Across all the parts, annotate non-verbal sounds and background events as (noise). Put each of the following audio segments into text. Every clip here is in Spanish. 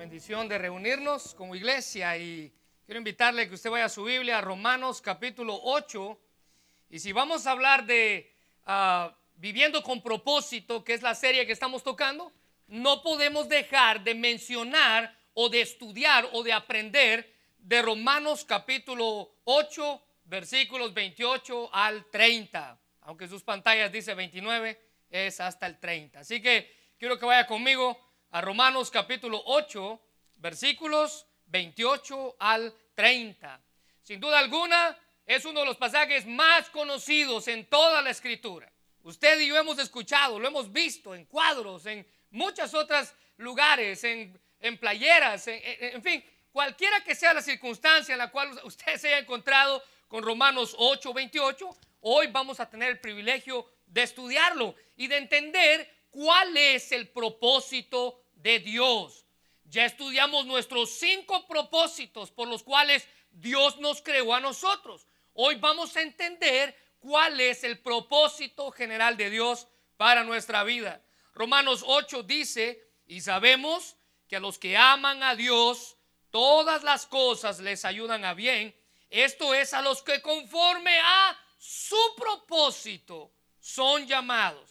bendición de reunirnos como iglesia y quiero invitarle que usted vaya a su Biblia a Romanos capítulo 8 y si vamos a hablar de ah, viviendo con propósito, que es la serie que estamos tocando, no podemos dejar de mencionar o de estudiar o de aprender de Romanos capítulo 8 versículos 28 al 30, aunque sus pantallas dice 29, es hasta el 30. Así que quiero que vaya conmigo a Romanos capítulo 8, versículos 28 al 30. Sin duda alguna, es uno de los pasajes más conocidos en toda la escritura. Usted y yo hemos escuchado, lo hemos visto en cuadros, en muchos otros lugares, en, playeras, en, en fin, cualquiera que sea la circunstancia en la cual usted se haya encontrado con Romanos 8, 28, hoy vamos a tener el privilegio de estudiarlo y de entender cuál es el propósito de Dios. Ya estudiamos nuestros cinco propósitos por los cuales Dios nos creó a nosotros. Hoy vamos a entender cuál es el propósito general de Dios para nuestra vida. Romanos 8 dice, y sabemos que a los que aman a Dios, todas las cosas les ayudan a bien. Esto es a los que conforme a su propósito son llamados.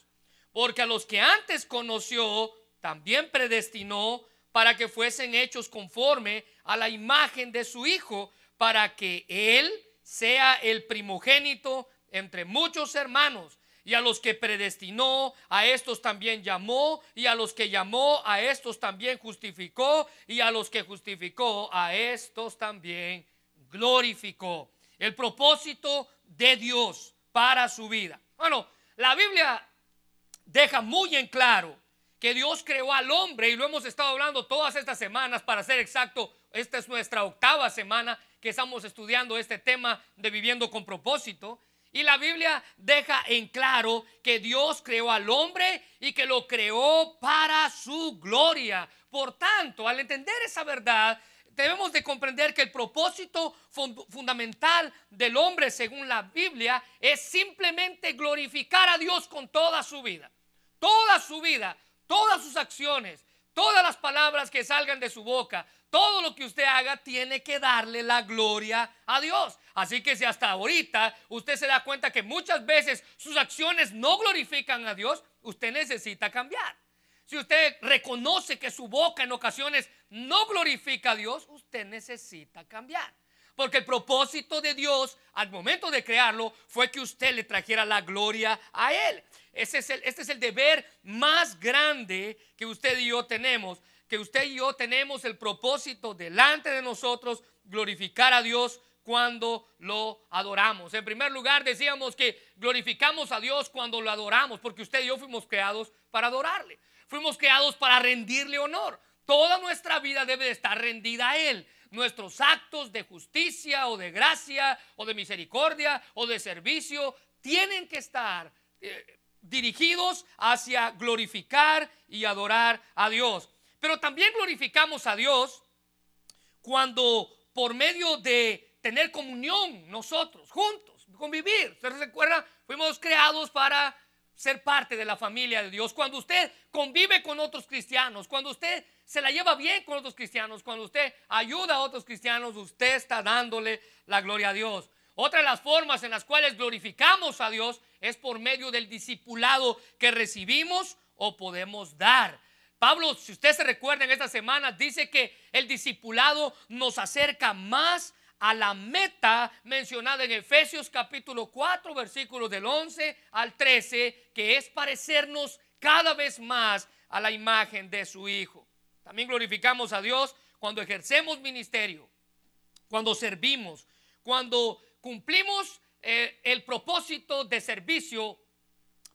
Porque a los que antes conoció, también predestinó para que fuesen hechos conforme a la imagen de su Hijo, para que Él sea el primogénito entre muchos hermanos. Y a los que predestinó, a estos también llamó, y a los que llamó, a estos también justificó, y a los que justificó, a estos también glorificó. El propósito de Dios para su vida. Bueno, la Biblia deja muy en claro que Dios creó al hombre y lo hemos estado hablando todas estas semanas, para ser exacto, esta es nuestra octava semana que estamos estudiando este tema de viviendo con propósito. Y la Biblia deja en claro que Dios creó al hombre y que lo creó para su gloria. Por tanto, al entender esa verdad, debemos de comprender que el propósito fundamental del hombre, según la Biblia, es simplemente glorificar a Dios con toda su vida. Toda su vida, todas sus acciones, todas las palabras que salgan de su boca, todo lo que usted haga tiene que darle la gloria a Dios. Así que si hasta ahorita usted se da cuenta que muchas veces sus acciones no glorifican a Dios, usted necesita cambiar. Si usted reconoce que su boca en ocasiones no glorifica a Dios, usted necesita cambiar. Porque el propósito de Dios al momento de crearlo fue que usted le trajera la gloria a Él. Es el, este es el deber más grande que usted y yo tenemos. Que usted y yo tenemos el propósito delante de nosotros glorificar a Dios cuando lo adoramos. En primer lugar, decíamos que glorificamos a Dios cuando lo adoramos, porque usted y yo fuimos creados para adorarle. Fuimos creados para rendirle honor. Toda nuestra vida debe de estar rendida a Él. Nuestros actos de justicia o de gracia o de misericordia o de servicio tienen que estar eh, dirigidos hacia glorificar y adorar a Dios. Pero también glorificamos a Dios cuando por medio de tener comunión nosotros juntos, convivir. ¿Se recuerda? Fuimos creados para ser parte de la familia de Dios, cuando usted convive con otros cristianos, cuando usted se la lleva bien con otros cristianos, cuando usted ayuda a otros cristianos, usted está dándole la gloria a Dios. Otra de las formas en las cuales glorificamos a Dios es por medio del discipulado que recibimos o podemos dar. Pablo, si usted se recuerda en esta semana, dice que el discipulado nos acerca más a la meta mencionada en Efesios capítulo 4, versículos del 11 al 13, que es parecernos cada vez más a la imagen de su Hijo. También glorificamos a Dios cuando ejercemos ministerio, cuando servimos, cuando cumplimos eh, el propósito de servicio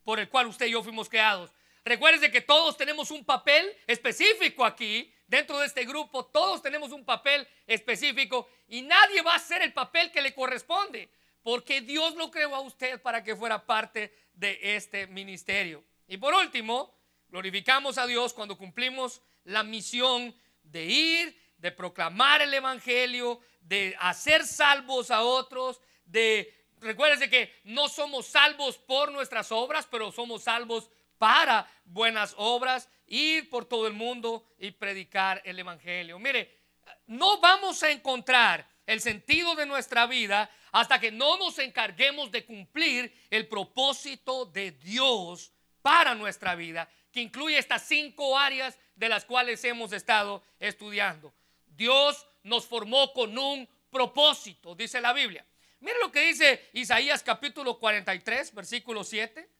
por el cual usted y yo fuimos creados. Recuerde que todos tenemos un papel específico aquí Dentro de este grupo todos tenemos un papel específico y nadie va a hacer el papel que le corresponde, porque Dios lo creó a usted para que fuera parte de este ministerio. Y por último, glorificamos a Dios cuando cumplimos la misión de ir, de proclamar el Evangelio, de hacer salvos a otros, de... Recuérdense que no somos salvos por nuestras obras, pero somos salvos para buenas obras, ir por todo el mundo y predicar el Evangelio. Mire, no vamos a encontrar el sentido de nuestra vida hasta que no nos encarguemos de cumplir el propósito de Dios para nuestra vida, que incluye estas cinco áreas de las cuales hemos estado estudiando. Dios nos formó con un propósito, dice la Biblia. Mire lo que dice Isaías capítulo 43, versículo 7.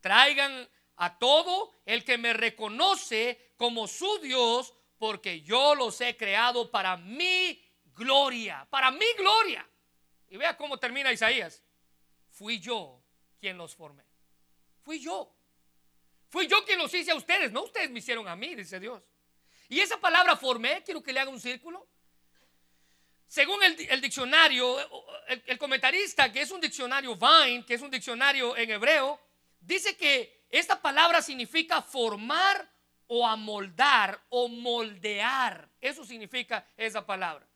Traigan a todo el que me reconoce como su Dios, porque yo los he creado para mi gloria, para mi gloria. Y vea cómo termina Isaías. Fui yo quien los formé. Fui yo. Fui yo quien los hice a ustedes, no ustedes me hicieron a mí, dice Dios. Y esa palabra formé, quiero que le haga un círculo. Según el, diccionario, el, comentarista, que es un diccionario Vine, que es un diccionario en hebreo, dice que esta palabra significa formar o amoldar o moldear. Eso significa esa palabra.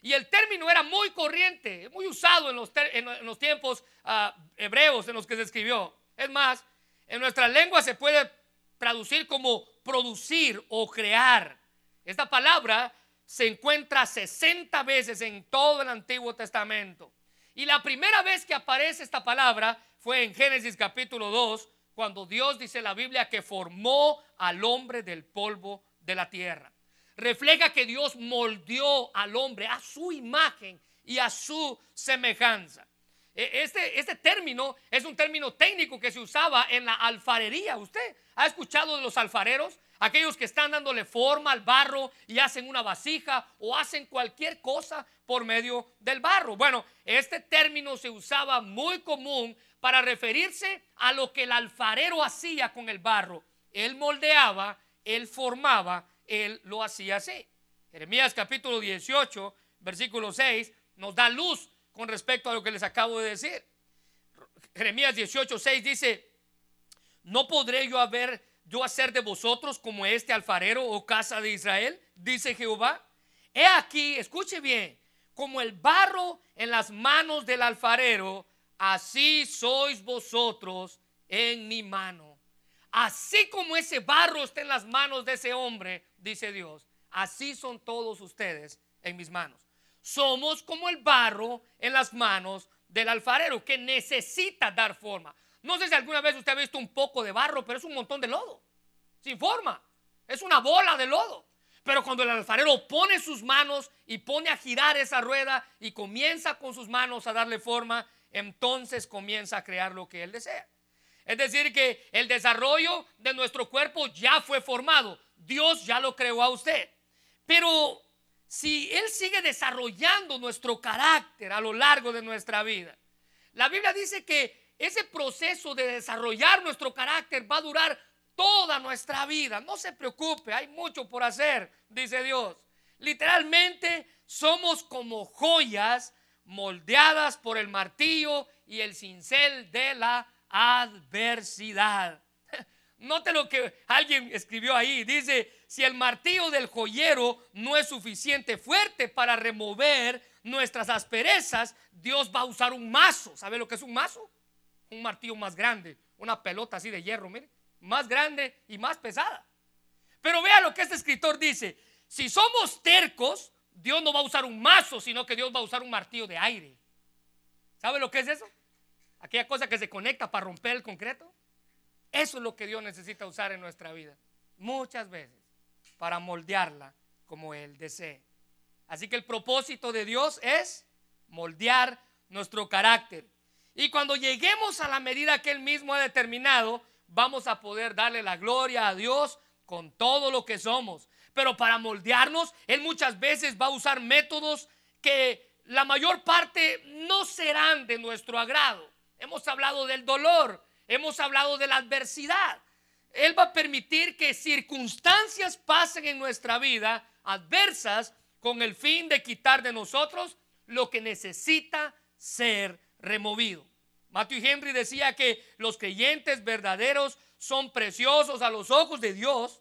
Y el término era muy corriente, muy usado en los, tiempos ah, hebreos en los que se escribió. Es más, en nuestra lengua se puede traducir como producir o crear. Esta palabra se encuentra 60 veces en todo el Antiguo Testamento. Y la primera vez que aparece esta palabra fue en Génesis capítulo 2, cuando Dios dice la Biblia que formó al hombre del polvo de la tierra. Refleja que Dios moldeó al hombre a su imagen y a su semejanza. E, este, este término es un término técnico que se usaba en la alfarería. ¿Usted ha escuchado de los alfareros? Aquellos que están dándole forma al barro y hacen una vasija o hacen cualquier cosa por medio del barro. Bueno, este término se usaba muy común para referirse a lo que el alfarero hacía con el barro. Él moldeaba, él formaba, él lo hacía así. Jeremías capítulo 18, versículo 6, nos da luz con respecto a lo que les acabo de decir. Jeremías 18, 6 dice, no podré yo haber yo hacer de vosotros como este alfarero o casa de Israel, dice Jehová. He aquí, escuche bien, como el barro en las manos del alfarero, así sois vosotros en mi mano. Así como ese barro está en las manos de ese hombre, dice Dios, así son todos ustedes en mis manos. Somos como el barro en las manos del alfarero que necesita dar forma. No sé si alguna vez usted ha visto un poco de barro, pero es un montón de lodo, sin forma. Es una bola de lodo. Pero cuando el alfarero pone sus manos y pone a girar esa rueda y comienza con sus manos a darle forma, entonces comienza a crear lo que él desea. Es decir, que el desarrollo de nuestro cuerpo ya fue formado. Dios ya lo creó a usted. Pero si Él sigue desarrollando nuestro carácter a lo largo de nuestra vida, la Biblia dice que ese proceso de desarrollar nuestro carácter va a durar toda nuestra vida. No se preocupe, hay mucho por hacer, dice Dios. Literalmente somos como joyas moldeadas por el martillo y el cincel de la adversidad. (laughs) Note lo que alguien escribió ahí. Dice, si el martillo del joyero no es suficiente fuerte para remover nuestras asperezas, Dios va a usar un mazo. ¿Sabe lo que es un mazo? Un martillo más grande, una pelota así de hierro, mire, más grande y más pesada. Pero vea lo que este escritor dice. Si somos tercos, Dios no va a usar un mazo, sino que Dios va a usar un martillo de aire. ¿Sabe lo que es eso? Aquella cosa que se conecta para romper el concreto. Eso es lo que Dios necesita usar en nuestra vida. Muchas veces. Para moldearla como Él desee. Así que el propósito de Dios es moldear nuestro carácter. Y cuando lleguemos a la medida que Él mismo ha determinado, vamos a poder darle la gloria a Dios con todo lo que somos. Pero para moldearnos, Él muchas veces va a usar métodos que la mayor parte no serán de nuestro agrado. Hemos hablado del dolor, hemos hablado de la adversidad. Él va a permitir que circunstancias pasen en nuestra vida adversas con el fin de quitar de nosotros lo que necesita ser removido. Matthew Henry decía que los creyentes verdaderos son preciosos a los ojos de Dios.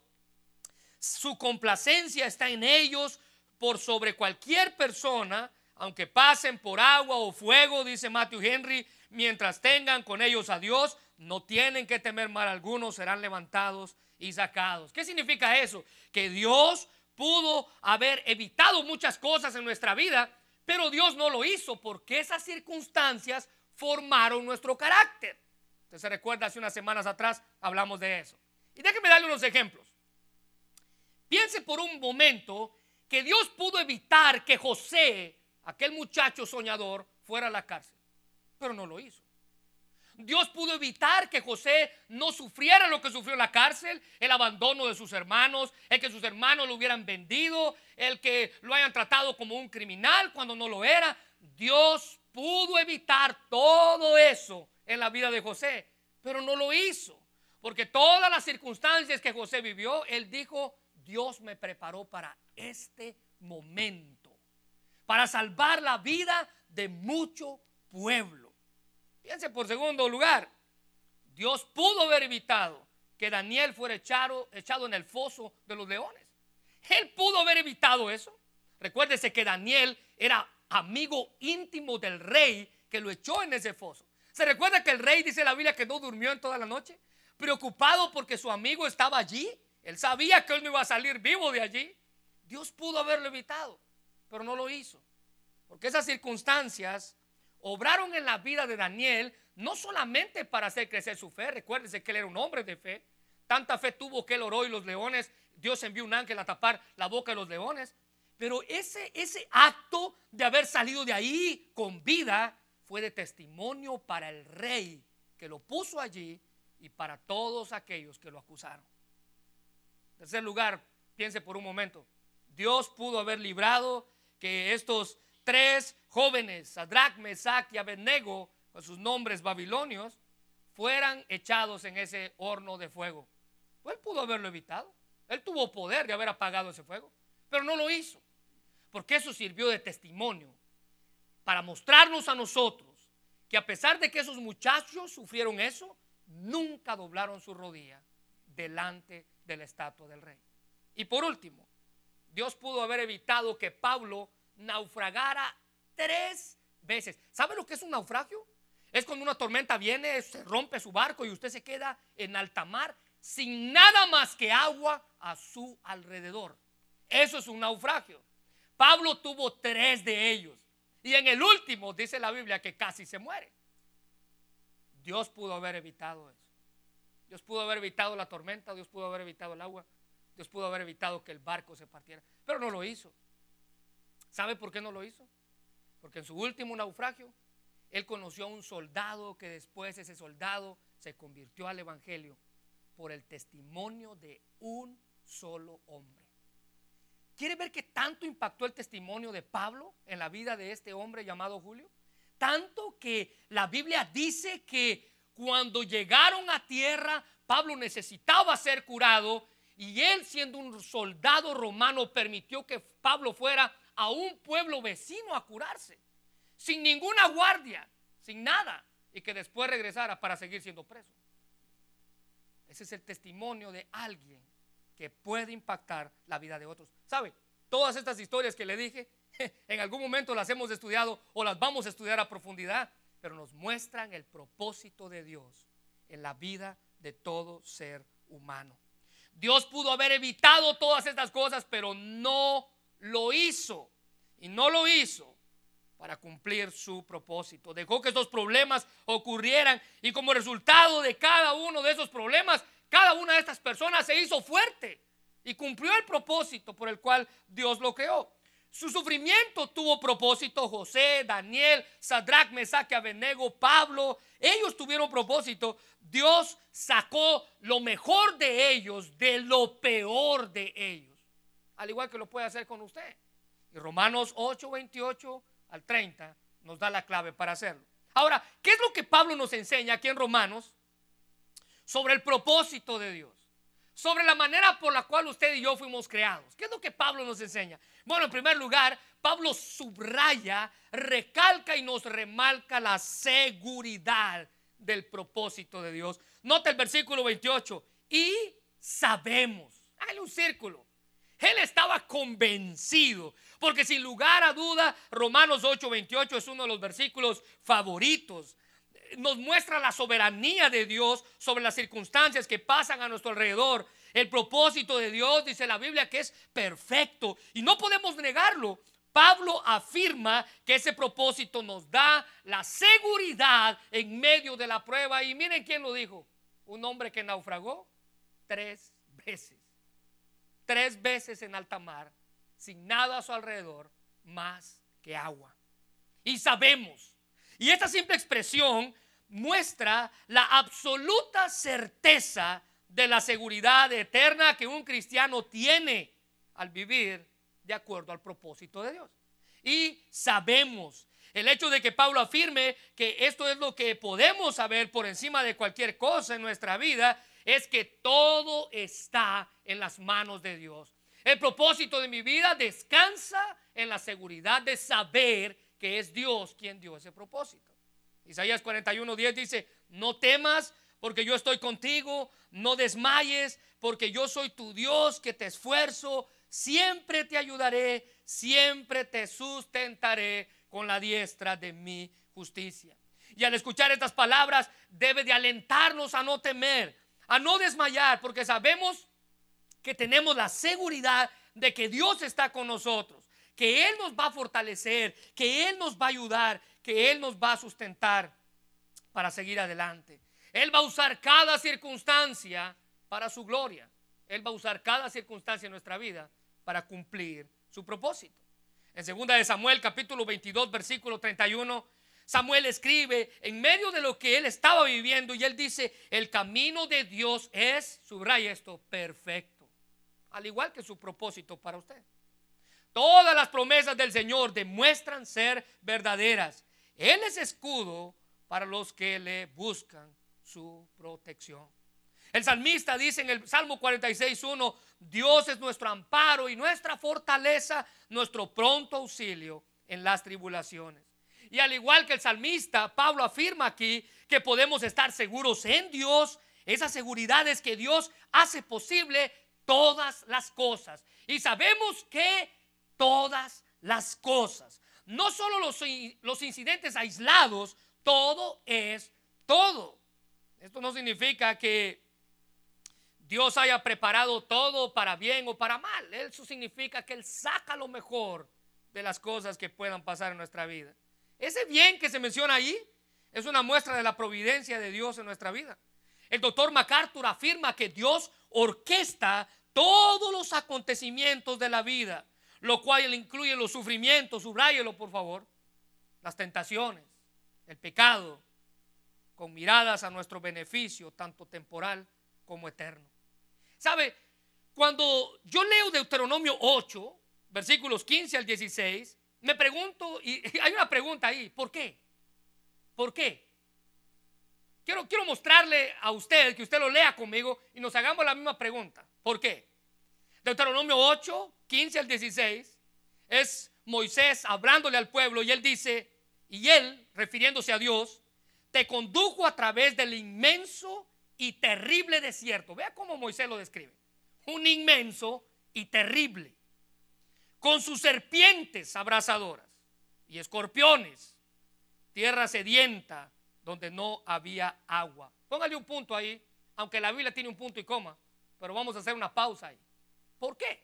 Su complacencia está en ellos por sobre cualquier persona, aunque pasen por agua o fuego, dice Matthew Henry, mientras tengan con ellos a Dios, no tienen que temer mal algunos, serán levantados y sacados. ¿Qué significa eso? Que Dios pudo haber evitado muchas cosas en nuestra vida, pero Dios no lo hizo porque esas circunstancias formaron nuestro carácter. Usted se recuerda, hace unas semanas atrás hablamos de eso. Y déjeme darle unos ejemplos. Piense por un momento que Dios pudo evitar que José, aquel muchacho soñador, fuera a la cárcel, pero no lo hizo. Dios pudo evitar que José no sufriera lo que sufrió en la cárcel, el abandono de sus hermanos, el que sus hermanos lo hubieran vendido, el que lo hayan tratado como un criminal cuando no lo era. Dios pudo evitar todo eso en la vida de José, pero no lo hizo, porque todas las circunstancias que José vivió, él dijo, Dios me preparó para este momento, para salvar la vida de mucho pueblo. Fíjense por segundo lugar, Dios pudo haber evitado que Daniel fuera echado, echado en el foso de los leones. Él pudo haber evitado eso. Recuérdese que Daniel era amigo íntimo del rey que lo echó en ese foso. ¿Se recuerda que el rey dice la Biblia que no durmió en toda la noche? Preocupado porque su amigo estaba allí. Él sabía que él no iba a salir vivo de allí. Dios pudo haberlo evitado, pero no lo hizo. Porque esas circunstancias obraron en la vida de Daniel no solamente para hacer crecer su fe, recuérdese que él era un hombre de fe, tanta fe tuvo que él oró y los leones, Dios envió un ángel a tapar la boca de los leones, pero ese, ese acto de haber salido de ahí con vida fue de testimonio para el rey que lo puso allí y para todos aquellos que lo acusaron. En tercer lugar, piense por un momento, Dios pudo haber librado que estos tres jóvenes, Sadrach, Mesach y Abednego, con sus nombres babilonios, fueran echados en ese horno de fuego. Él pudo haberlo evitado. Él tuvo poder de haber apagado ese fuego, pero no lo hizo. Porque eso sirvió de testimonio para mostrarnos a nosotros que a pesar de que esos muchachos sufrieron eso, nunca doblaron su rodilla delante de la estatua del rey. Y por último, Dios pudo haber evitado que Pablo naufragara tres veces. ¿Sabe lo que es un naufragio? Es cuando una tormenta viene, se rompe su barco y usted se queda en alta mar sin nada más que agua a su alrededor. Eso es un naufragio. Pablo tuvo tres de ellos. Y en el último dice la Biblia que casi se muere. Dios pudo haber evitado eso. Dios pudo haber evitado la tormenta, Dios pudo haber evitado el agua, Dios pudo haber evitado que el barco se partiera, pero no lo hizo. ¿Sabe por qué no lo hizo? Porque en su último naufragio, él conoció a un soldado que después ese soldado se convirtió al Evangelio por el testimonio de un solo hombre. ¿Quiere ver qué tanto impactó el testimonio de Pablo en la vida de este hombre llamado Julio? Tanto que la Biblia dice que cuando llegaron a tierra, Pablo necesitaba ser curado y él siendo un soldado romano permitió que Pablo fuera a un pueblo vecino a curarse, sin ninguna guardia, sin nada, y que después regresara para seguir siendo preso. Ese es el testimonio de alguien que puede impactar la vida de otros. ¿Sabe? Todas estas historias que le dije, (laughs) en algún momento las hemos estudiado o las vamos a estudiar a profundidad, pero nos muestran el propósito de Dios en la vida de todo ser humano. Dios pudo haber evitado todas estas cosas, pero no lo hizo y no lo hizo para cumplir su propósito. Dejó que estos problemas ocurrieran y como resultado de cada uno de esos problemas, cada una de estas personas se hizo fuerte y cumplió el propósito por el cual Dios lo creó. Su sufrimiento tuvo propósito. José, Daniel, Sadrach, Mesach, Abednego, Pablo, ellos tuvieron propósito. Dios sacó lo mejor de ellos de lo peor de ellos al igual que lo puede hacer con usted. Y Romanos 8, 28 al 30 nos da la clave para hacerlo. Ahora, ¿qué es lo que Pablo nos enseña aquí en Romanos sobre el propósito de Dios? Sobre la manera por la cual usted y yo fuimos creados. ¿Qué es lo que Pablo nos enseña? Bueno, en primer lugar, Pablo subraya, recalca y nos remarca la seguridad del propósito de Dios. Nota el versículo 28. Y sabemos. Hay un círculo. Él estaba convencido, porque sin lugar a duda, Romanos 8:28 es uno de los versículos favoritos nos muestra la soberanía de Dios sobre las circunstancias que pasan a nuestro alrededor. El propósito de Dios, dice la Biblia, que es perfecto y no podemos negarlo. Pablo afirma que ese propósito nos da la seguridad en medio de la prueba. Y miren quién lo dijo. Un hombre que naufragó tres veces. Tres veces en alta mar, sin nada a su alrededor, más que agua. Y sabemos. Y esta simple expresión muestra la absoluta certeza de la seguridad eterna que un cristiano tiene al vivir de acuerdo al propósito de Dios. Y sabemos, el hecho de que Pablo afirme que esto es lo que podemos saber por encima de cualquier cosa en nuestra vida, es que todo está en las manos de Dios. El propósito de mi vida descansa en la seguridad de saber que es Dios quien dio ese propósito. Isaías 41:10 dice, no temas porque yo estoy contigo, no desmayes porque yo soy tu Dios que te esfuerzo, siempre te ayudaré, siempre te sustentaré con la diestra de mi justicia. Y al escuchar estas palabras debe de alentarnos a no temer, a no desmayar, porque sabemos que tenemos la seguridad de que Dios está con nosotros, que Él nos va a fortalecer, que Él nos va a ayudar, que Él nos va a sustentar para seguir adelante. Él va a usar cada circunstancia para su gloria. Él va a usar cada circunstancia en nuestra vida para cumplir su propósito. En 2 de Samuel capítulo 22 versículo 31 Samuel escribe en medio de lo que él estaba viviendo y él dice, el camino de Dios es, subraya esto, perfecto. Al igual que su propósito para usted. Todas las promesas del Señor demuestran ser verdaderas. Él es escudo para los que le buscan su protección. El salmista dice en el Salmo 46.1, Dios es nuestro amparo y nuestra fortaleza, nuestro pronto auxilio en las tribulaciones. Y al igual que el salmista, Pablo afirma aquí que podemos estar seguros en Dios. Esa seguridad es que Dios hace posible todas las cosas. Y sabemos que todas las cosas, no solo los, los incidentes aislados, todo es todo. Esto no significa que Dios haya preparado todo para bien o para mal. Eso significa que Él saca lo mejor de las cosas que puedan pasar en nuestra vida. Ese bien que se menciona ahí es una muestra de la providencia de Dios en nuestra vida. El doctor MacArthur afirma que Dios orquesta todos los acontecimientos de la vida, lo cual incluye los sufrimientos, subráyelo por favor, las tentaciones, el pecado, con miradas a nuestro beneficio, tanto temporal como eterno. ¿Sabe? Cuando yo leo Deuteronomio 8, versículos 15 al 16, me pregunto, y hay una pregunta ahí, ¿por qué? ¿Por qué? Quiero, quiero mostrarle a usted, que usted lo lea conmigo y nos hagamos la misma pregunta. ¿Por qué? Deuteronomio 8, 15 al 16, es Moisés hablándole al pueblo y él dice, y él, refiriéndose a Dios, te condujo a través del inmenso y terrible desierto. Vea cómo Moisés lo describe. Un inmenso y terrible. Con sus serpientes abrasadoras y escorpiones. Tierra sedienta donde no había agua. Póngale un punto ahí, aunque la Biblia tiene un punto y coma, pero vamos a hacer una pausa ahí. ¿Por qué?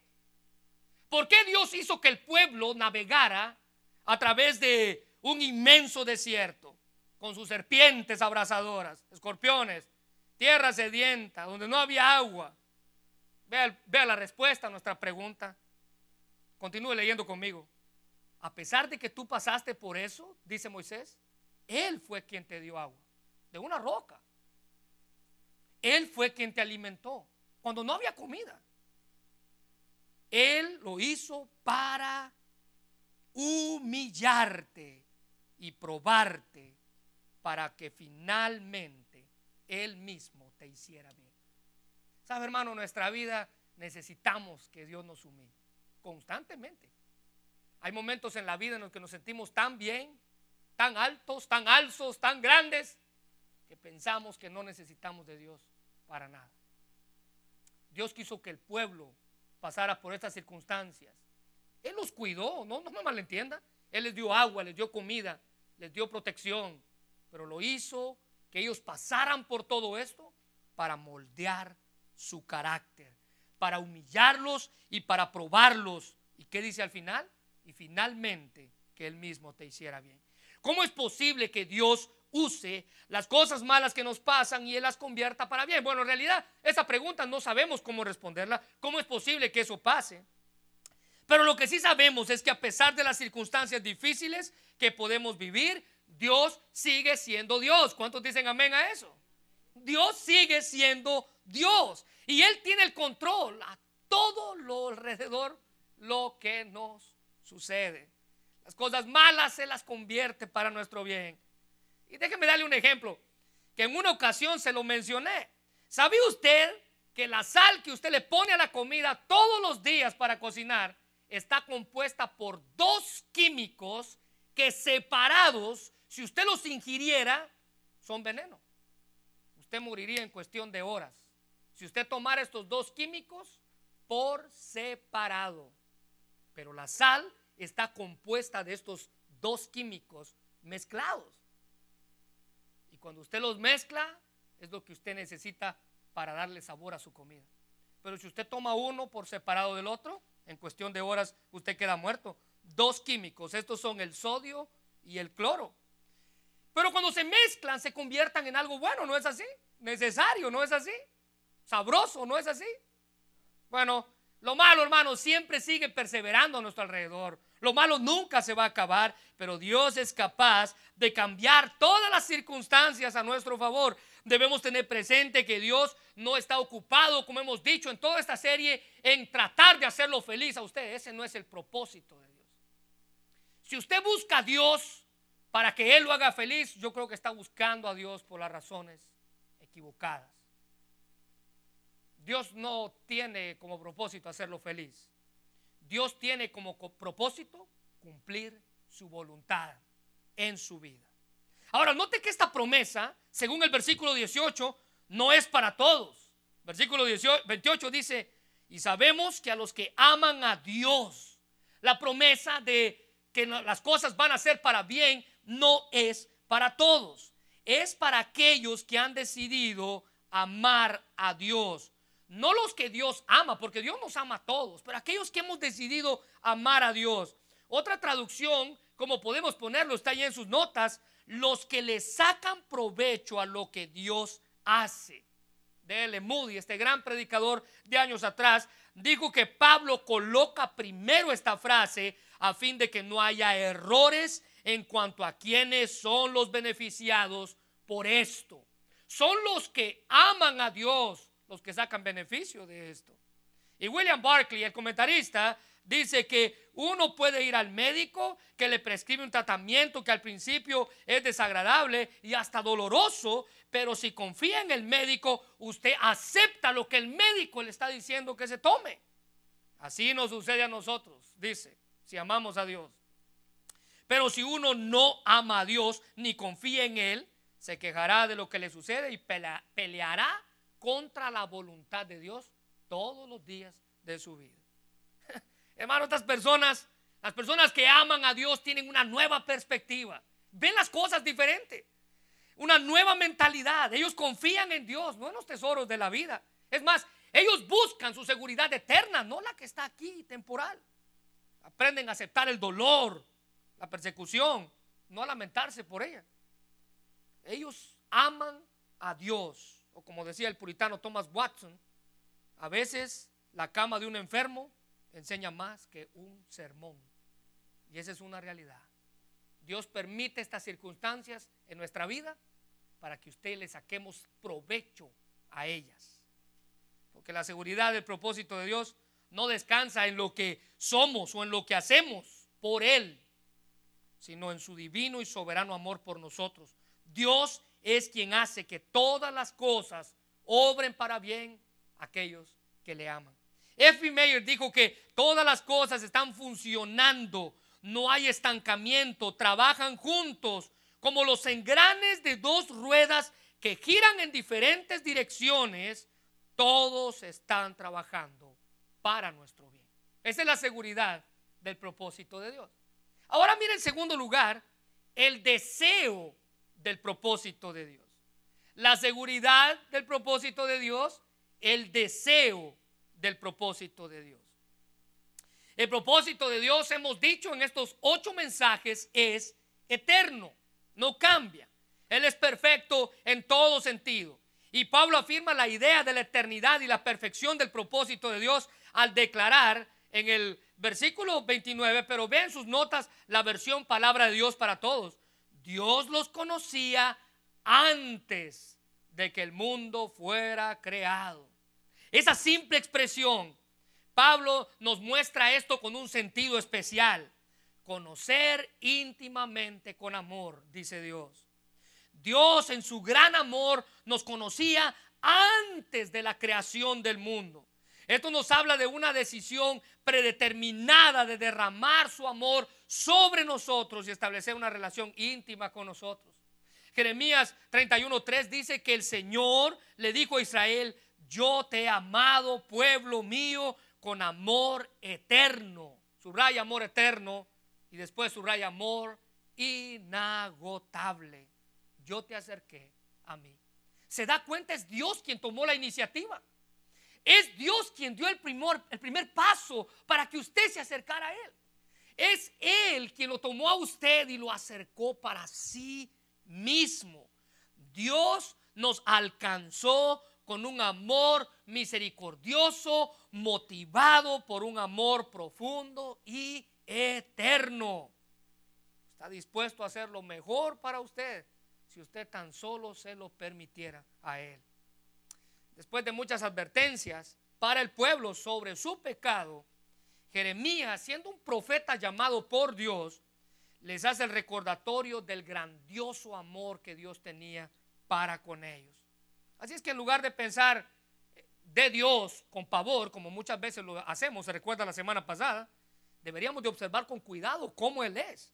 ¿Por qué Dios hizo que el pueblo navegara a través de un inmenso desierto con sus serpientes abrasadoras, escorpiones, tierra sedienta, donde no había agua. Vea, vea, la respuesta a nuestra pregunta. Continúe leyendo conmigo. A pesar de que tú pasaste por eso, dice Moisés, Él fue quien te dio agua, de una roca. Él fue quien te alimentó cuando no había comida. Él lo hizo para humillarte y probarte para que finalmente él mismo te hiciera bien. ¿Sabe, hermano? Nuestra vida necesitamos que Dios nos humille constantemente. Hay momentos en la vida en los que nos sentimos tan bien, tan altos, tan altos, tan grandes, que pensamos que no necesitamos de Dios para nada. Dios quiso que el pueblo pasara por estas circunstancias. Él los cuidó, no, no me malentienda. Él les dio agua, les dio comida, les dio protección, pero lo hizo que ellos pasaran por todo esto para moldear su carácter, para humillarlos y para probarlos. ¿Y qué dice al final? Y finalmente que Él mismo te hiciera bien. ¿Cómo es posible que Dios use las cosas malas que nos pasan y Él las convierta para bien? Bueno, en realidad esa pregunta no sabemos cómo responderla. ¿Cómo es posible que eso pase? Pero lo que sí sabemos es que a pesar de las circunstancias difíciles que podemos vivir, Dios sigue siendo Dios. ¿Cuántos dicen amén a eso? Dios sigue siendo Dios. Y Él tiene el control a todo lo alrededor, lo que nos sucede. Las cosas malas se las convierte para nuestro bien. Y déjeme darle un ejemplo, que en una ocasión se lo mencioné. ¿Sabía usted que la sal que usted le pone a la comida todos los días para cocinar está compuesta por dos químicos que separados, si usted los ingiriera, son veneno? Moriría en cuestión de horas. Si usted tomara estos dos químicos por separado. Pero la sal está compuesta de estos dos químicos mezclados. Y cuando usted los mezcla, es lo que usted necesita para darle sabor a su comida. Pero si usted toma uno por separado del otro, en cuestión de horas usted queda muerto. Dos químicos, estos son el sodio y el cloro. Pero cuando se mezclan, se conviertan en algo bueno, ¿no es así? Necesario, ¿no es así? Sabroso, ¿no es así? Bueno, lo malo, hermano, siempre sigue perseverando a nuestro alrededor. Lo malo nunca se va a acabar, pero Dios es capaz de cambiar todas las circunstancias a nuestro favor. Debemos tener presente que Dios no está ocupado, como hemos dicho en toda esta serie, en tratar de hacerlo feliz a usted. Ese no es el propósito de Dios. Si usted busca a Dios para que Él lo haga feliz, yo creo que está buscando a Dios por las razones Dios no tiene como propósito hacerlo feliz. Dios tiene como propósito cumplir su voluntad en su vida. Ahora, note que esta promesa, según el versículo 18, no es para todos. Versículo 28 dice, y sabemos que a los que aman a Dios, la promesa de que las cosas van a ser para bien no es para todos. Es para aquellos que han decidido amar a Dios no los que Dios ama, porque Dios nos ama a todos, pero aquellos que hemos decidido amar a Dios. Otra traducción, como podemos ponerlo, está ahí en sus notas, los que le sacan provecho a lo que Dios hace. D.L. Moody, este gran predicador de años atrás, dijo que Pablo coloca primero esta frase a fin de que no haya errores en cuanto a quiénes son los beneficiados por esto. Son los que aman a Dios los que sacan beneficio de esto. Y William Barclay, el comentarista, dice que uno puede ir al médico que le prescribe un tratamiento que al principio es desagradable y hasta doloroso, pero si confía en el médico, usted acepta lo que el médico le está diciendo que se tome. Así nos sucede a nosotros, dice, si amamos a Dios. Pero si uno no ama a Dios ni confía en Él, se quejará de lo que le sucede y peleará contra la voluntad de Dios todos los días de su vida. (laughs) Hermano, estas personas, las personas que aman a Dios tienen una nueva perspectiva, ven las cosas diferentes, una nueva mentalidad. Ellos confían en Dios, no en los tesoros de la vida. Es más, ellos buscan su seguridad eterna, no la que está aquí, temporal. Aprenden a aceptar el dolor, la persecución, no lamentarse por ella. Ellos aman a Dios o como decía el puritano Thomas Watson, a veces la cama de un enfermo enseña más que un sermón. Y esa es una realidad. Dios permite estas circunstancias en nuestra vida para que usted le saquemos provecho a ellas. Porque la seguridad del propósito de Dios no descansa en lo que somos o en lo que hacemos por Él, sino en su divino y soberano amor por nosotros. Dios es quien hace que todas las cosas obren para bien a aquellos que le aman. F. Mayer dijo que todas las cosas están funcionando, no hay estancamiento, trabajan juntos como los engranes de dos ruedas que giran en diferentes direcciones, todos están trabajando para nuestro bien. Esa es la seguridad del propósito de Dios. Ahora mire en segundo lugar el deseo del propósito de Dios. La seguridad del propósito de Dios, el deseo del propósito de Dios. El propósito de Dios, hemos dicho en estos ocho mensajes, es eterno, no cambia. Él es perfecto en todo sentido. Y Pablo afirma la idea de la eternidad y la perfección del propósito de Dios al declarar en el versículo 29, pero vean sus notas la versión palabra de Dios para todos. Dios los conocía antes de que el mundo fuera creado. Esa simple expresión, Pablo nos muestra esto con un sentido especial. Conocer íntimamente con amor, dice Dios. Dios en su gran amor nos conocía antes de la creación del mundo. Esto nos habla de una decisión predeterminada de derramar su amor sobre nosotros y establecer una relación íntima con nosotros. Jeremías 31:3 dice que el Señor le dijo a Israel, yo te he amado, pueblo mío, con amor eterno. Subraya amor eterno y después subraya amor inagotable. Yo te acerqué a mí. Se da cuenta, es Dios quien tomó la iniciativa. Es Dios quien dio el primer, paso para que usted se acercara a Él. Es Él quien lo tomó a usted y lo acercó para sí mismo. Dios nos alcanzó con un amor misericordioso, motivado por un amor profundo y eterno. Está dispuesto a hacer lo mejor para usted si usted tan solo se lo permitiera a Él después de muchas advertencias para el pueblo sobre su pecado, Jeremías, siendo un profeta llamado por Dios, les hace el recordatorio del grandioso amor que Dios tenía para con ellos. Así es que en lugar de pensar de Dios con pavor, como muchas veces lo hacemos, se recuerda la semana pasada, deberíamos de observar con cuidado cómo Él es.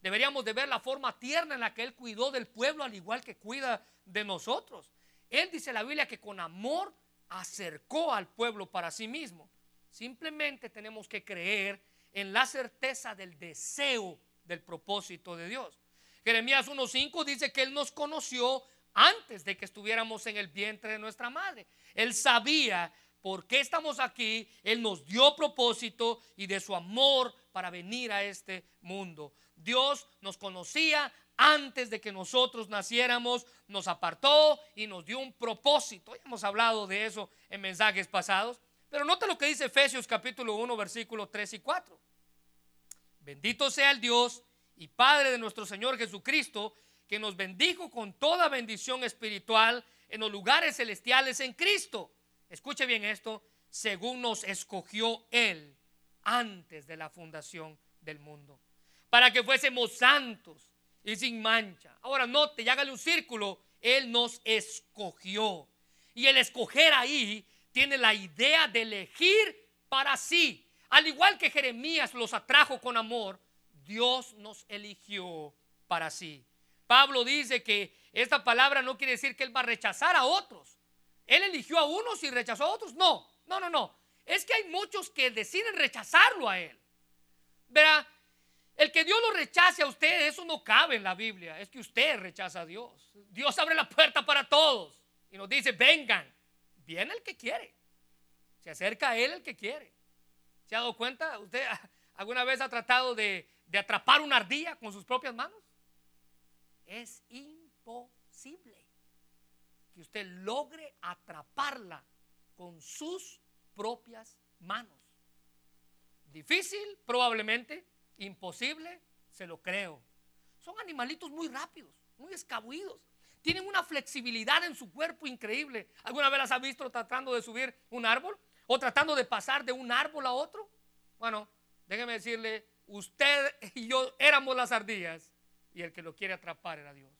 Deberíamos de ver la forma tierna en la que Él cuidó del pueblo al igual que cuida de nosotros. Él dice la Biblia que con amor acercó al pueblo para sí mismo. Simplemente tenemos que creer en la certeza del deseo del propósito de Dios. Jeremías 1.5 dice que Él nos conoció antes de que estuviéramos en el vientre de nuestra madre. Él sabía por qué estamos aquí, Él nos dio propósito y de su amor para venir a este mundo. Dios nos conocía antes de que nosotros naciéramos, nos apartó y nos dio un propósito. Ya hemos hablado de eso en mensajes pasados. Pero nota lo que dice Efesios capítulo 1, versículos 3 y 4. Bendito sea el Dios y Padre de nuestro Señor Jesucristo, que nos bendijo con toda bendición espiritual en los lugares celestiales en Cristo. Escuche bien esto, según nos escogió Él antes de la fundación del mundo, para que fuésemos santos y sin mancha. Ahora note y hágale un círculo. Él nos escogió. Y el escoger ahí tiene la idea de elegir para sí. Al igual que Jeremías los atrajo con amor, Dios nos eligió para sí. Pablo dice que esta palabra no quiere decir que Él va a rechazar a otros. Él eligió a unos y rechazó a otros. No, no, no, no. Es que hay muchos que deciden rechazarlo a Él. Verá, el que Dios lo rechace a usted, eso no cabe en la Biblia. Es que usted rechaza a Dios. Dios abre la puerta para todos y nos dice, vengan. Viene el que quiere. Se acerca a Él el que quiere. ¿Se ha dado cuenta? ¿Usted (laughs) alguna vez ha tratado de, de atrapar una ardilla con sus propias manos? Es imposible que usted logre atraparla con sus propias manos. Difícil, probablemente Imposible, se lo creo. Son animalitos muy rápidos, muy escabuidos. Tienen una flexibilidad en su cuerpo increíble. ¿Alguna vez las ha visto tratando de subir un árbol? ¿O tratando de pasar de un árbol a otro? Bueno, déjeme decirle, usted y yo éramos las ardillas y el que lo quiere atrapar era Dios.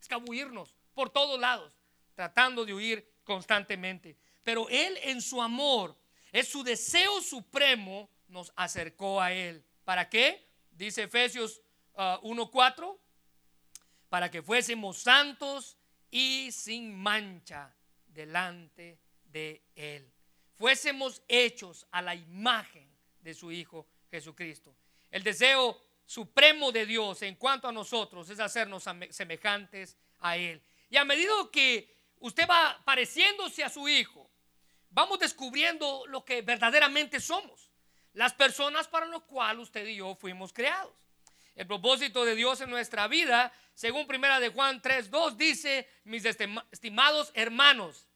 Escabullirnos por todos lados, tratando de huir constantemente. Pero Él en su amor, es su deseo supremo, nos acercó a Él. ¿Para qué? Dice Efesios 1.4, ah, para que fuésemos santos y sin mancha delante de Él. Fuésemos hechos a la imagen de su Hijo Jesucristo. El deseo supremo de Dios en cuanto a nosotros es hacernos semejantes a Él. Y a medida que usted va pareciéndose a su Hijo, vamos descubriendo lo que verdaderamente somos, las personas para las cuales usted y yo fuimos creados. El propósito de Dios en nuestra vida, según primera de Juan 3:2 dice, mis estimados hermanos,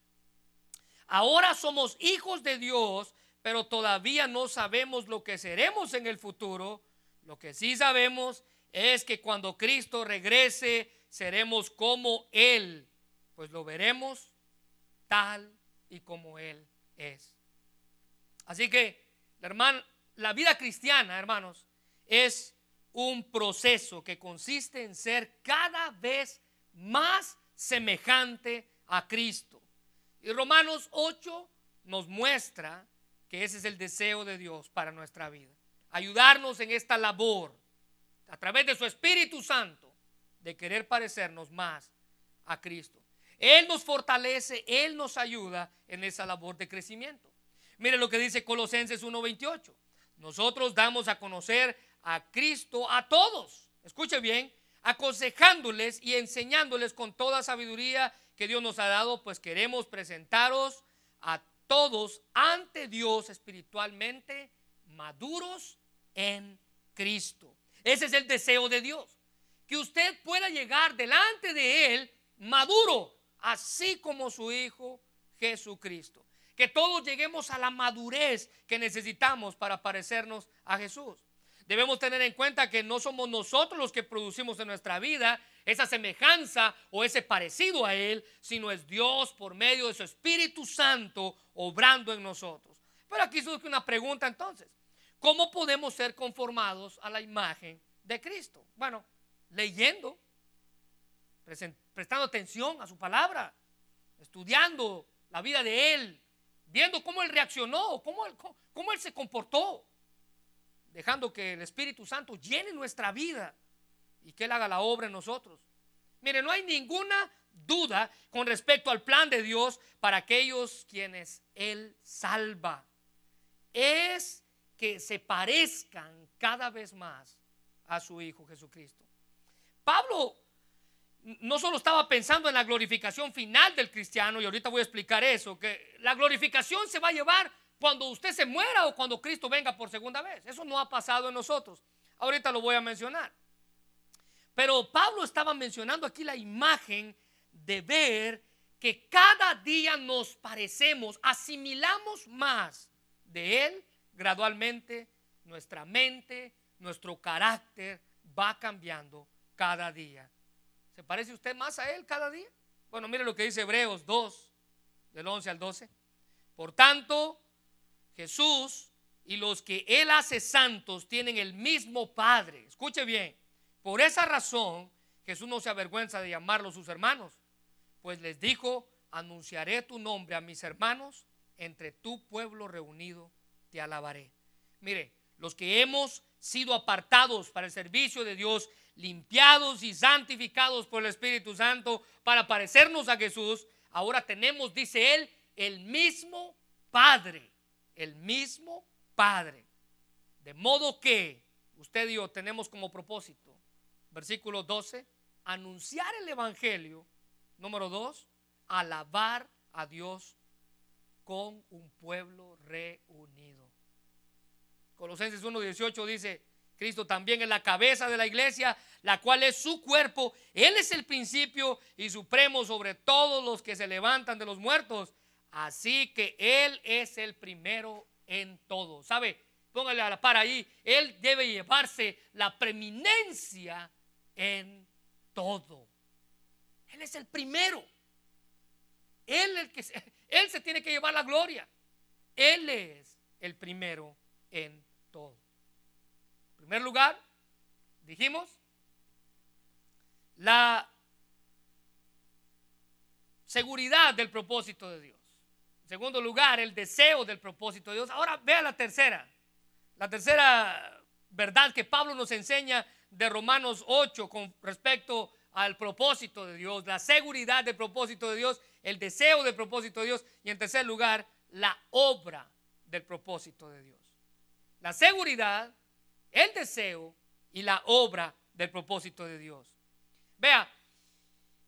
ahora somos hijos de Dios, pero todavía no sabemos lo que seremos en el futuro. Lo que sí sabemos es que cuando Cristo regrese, seremos como Él, pues lo veremos tal y como Él es. Así que, hermano, la vida cristiana, hermanos, es un proceso que consiste en ser cada vez más semejante a Cristo. Y Romanos 8 nos muestra que ese es el deseo de Dios para nuestra vida. Ayudarnos en esta labor a través de su Espíritu Santo de querer parecernos más a Cristo. Él nos fortalece, Él nos ayuda en esa labor de crecimiento. Mire lo que dice Colosenses 1:28. Nosotros damos a conocer a Cristo a todos. Escuche bien, aconsejándoles y enseñándoles con toda sabiduría que Dios nos ha dado, pues queremos presentaros a todos ante Dios espiritualmente maduros en Cristo. Ese es el deseo de Dios, que usted pueda llegar delante de Él maduro, así como su Hijo Jesucristo. Que todos lleguemos a la madurez que necesitamos para parecernos a Jesús. Debemos tener en cuenta que no somos nosotros los que producimos en nuestra vida esa semejanza o ese parecido a Él, sino es Dios por medio de su Espíritu Santo obrando en nosotros. Pero aquí surge una pregunta entonces. ¿Cómo podemos ser conformados a la imagen de Cristo? Bueno, leyendo, prestando atención a su palabra, estudiando la vida de Él, viendo cómo Él reaccionó, cómo Él, cómo él se comportó, dejando que el Espíritu Santo llene nuestra vida y que Él haga la obra en nosotros. Mire, no hay ninguna duda con respecto al plan de Dios para aquellos quienes Él salva. Es que se parezcan cada vez más a su Hijo Jesucristo. Pablo no solo estaba pensando en la glorificación final del cristiano, y ahorita voy a explicar eso, que la glorificación se va a llevar cuando usted se muera o cuando Cristo venga por segunda vez. Eso no ha pasado en nosotros. Ahorita lo voy a mencionar. Pero Pablo estaba mencionando aquí la imagen de ver que cada día nos parecemos, asimilamos más de Él gradualmente, nuestra mente, nuestro carácter va cambiando cada día. ¿Se parece usted más a Él cada día? Bueno, mire lo que dice Hebreos 2, del 11 al 12. Por tanto, Jesús y los que Él hace santos tienen el mismo Padre. Escuche bien. Por esa razón, Jesús no se avergüenza de llamarlos sus hermanos, pues les dijo, anunciaré tu nombre a mis hermanos, entre tu pueblo reunido te alabaré. Mire, los que hemos sido apartados para el servicio de Dios, limpiados y santificados por el Espíritu Santo para parecernos a Jesús, ahora tenemos, dice él, el mismo Padre, el mismo Padre. De modo que usted y yo tenemos como propósito versículo 12, anunciar el Evangelio. Número 2, alabar a Dios con un pueblo reunido. Colosenses 1.18 dice, Cristo también es la cabeza de la iglesia, la cual es su cuerpo. Él es el principio y supremo sobre todos los que se levantan de los muertos. Así que Él es el primero en todo. ¿Sabe? Póngale a la par ahí. Él debe llevarse la preeminencia en todo. Él es el primero. Él, el que, (laughs) él se tiene que llevar la gloria. Él es el primero en todo. En primer lugar, dijimos, la seguridad del propósito de Dios. En segundo lugar, el deseo del propósito de Dios. Ahora vea la tercera. La tercera verdad que Pablo nos enseña de Romanos 8 con respecto al propósito de Dios, la seguridad del propósito de Dios, el deseo del propósito de Dios y en tercer lugar, la obra del propósito de Dios. La seguridad, el deseo y la obra del propósito de Dios. Vea,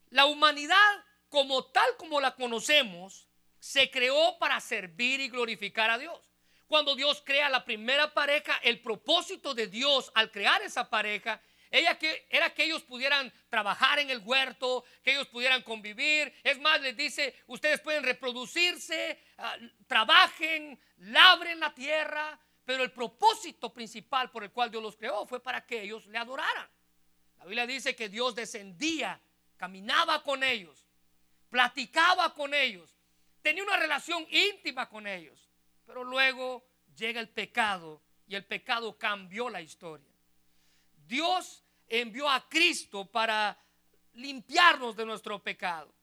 la humanidad como tal como la conocemos se creó para servir y glorificar a Dios. Cuando Dios crea la primera pareja, el propósito de Dios al crear esa pareja ella que, era que ellos pudieran trabajar en el huerto, que ellos pudieran convivir. Es más, les dice, ustedes pueden reproducirse, ah, trabajen, labren la tierra. Pero el propósito principal por el cual Dios los creó fue para que ellos le adoraran. La Biblia dice que Dios descendía, caminaba con ellos, platicaba con ellos, tenía una relación íntima con ellos. Pero luego llega el pecado y el pecado cambió la historia. Dios envió a Cristo para limpiarnos de nuestro pecado.